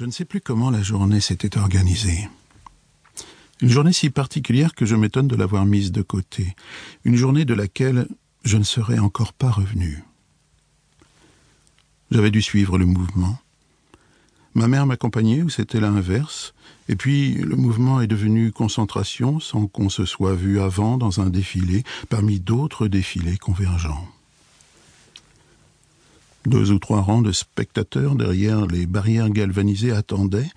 Je ne sais plus comment la journée s'était organisée. Une journée si particulière que je m'étonne de l'avoir mise de côté. Une journée de laquelle je ne serais encore pas revenu. J'avais dû suivre le mouvement. Ma mère m'accompagnait ou c'était l'inverse, et puis le mouvement est devenu concentration sans qu'on se soit vu avant dans un défilé parmi d'autres défilés convergents. Deux ou trois rangs de spectateurs derrière les barrières galvanisées attendaient.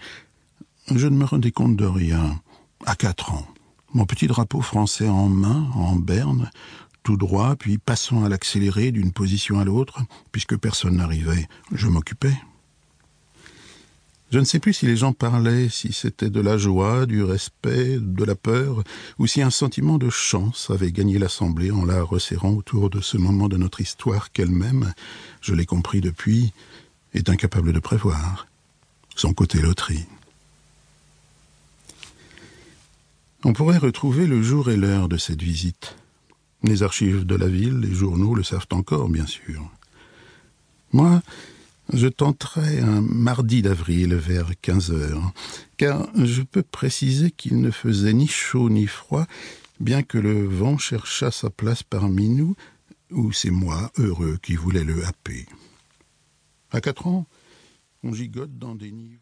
Je ne me rendais compte de rien. À quatre ans, mon petit drapeau français en main, en berne, tout droit, puis passant à l'accéléré d'une position à l'autre, puisque personne n'arrivait, je m'occupais. Je ne sais plus si les gens parlaient, si c'était de la joie, du respect, de la peur, ou si un sentiment de chance avait gagné l'Assemblée en la resserrant autour de ce moment de notre histoire qu'elle-même, je l'ai compris depuis, est incapable de prévoir. Son côté loterie. On pourrait retrouver le jour et l'heure de cette visite. Les archives de la ville, les journaux le savent encore, bien sûr. Moi, je tenterai un mardi d'avril vers quinze heures, car je peux préciser qu'il ne faisait ni chaud ni froid, bien que le vent cherchât sa place parmi nous, ou c'est moi, heureux, qui voulais le happer. À quatre ans, on gigote dans des nids.